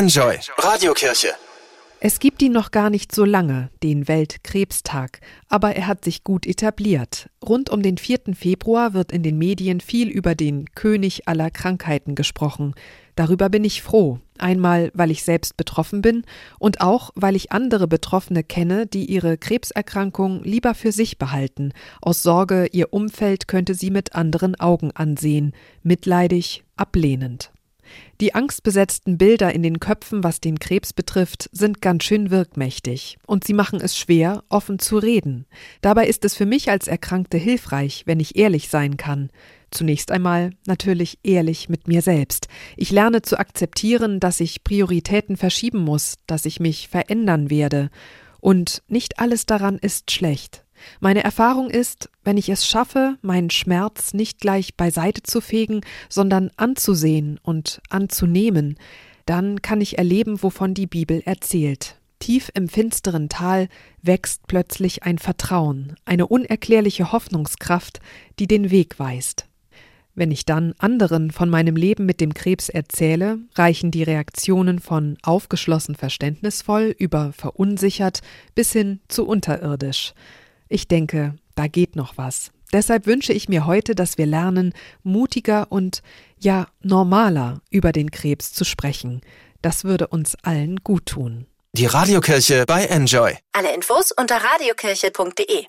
Enjoy Radiokirche. Es gibt ihn noch gar nicht so lange, den Weltkrebstag, aber er hat sich gut etabliert. Rund um den 4. Februar wird in den Medien viel über den König aller Krankheiten gesprochen. Darüber bin ich froh. Einmal, weil ich selbst betroffen bin und auch, weil ich andere Betroffene kenne, die ihre Krebserkrankung lieber für sich behalten, aus Sorge, ihr Umfeld könnte sie mit anderen Augen ansehen, mitleidig, ablehnend. Die angstbesetzten Bilder in den Köpfen, was den Krebs betrifft, sind ganz schön wirkmächtig und sie machen es schwer, offen zu reden. Dabei ist es für mich als Erkrankte hilfreich, wenn ich ehrlich sein kann. Zunächst einmal natürlich ehrlich mit mir selbst. Ich lerne zu akzeptieren, dass ich Prioritäten verschieben muss, dass ich mich verändern werde. Und nicht alles daran ist schlecht. Meine Erfahrung ist, wenn ich es schaffe, meinen Schmerz nicht gleich beiseite zu fegen, sondern anzusehen und anzunehmen, dann kann ich erleben, wovon die Bibel erzählt. Tief im finsteren Tal wächst plötzlich ein Vertrauen, eine unerklärliche Hoffnungskraft, die den Weg weist. Wenn ich dann anderen von meinem Leben mit dem Krebs erzähle, reichen die Reaktionen von aufgeschlossen verständnisvoll über verunsichert bis hin zu unterirdisch. Ich denke, da geht noch was. Deshalb wünsche ich mir heute, dass wir lernen, mutiger und ja normaler über den Krebs zu sprechen. Das würde uns allen gut tun. Die Radiokirche bei Enjoy. Alle Infos unter radiokirche.de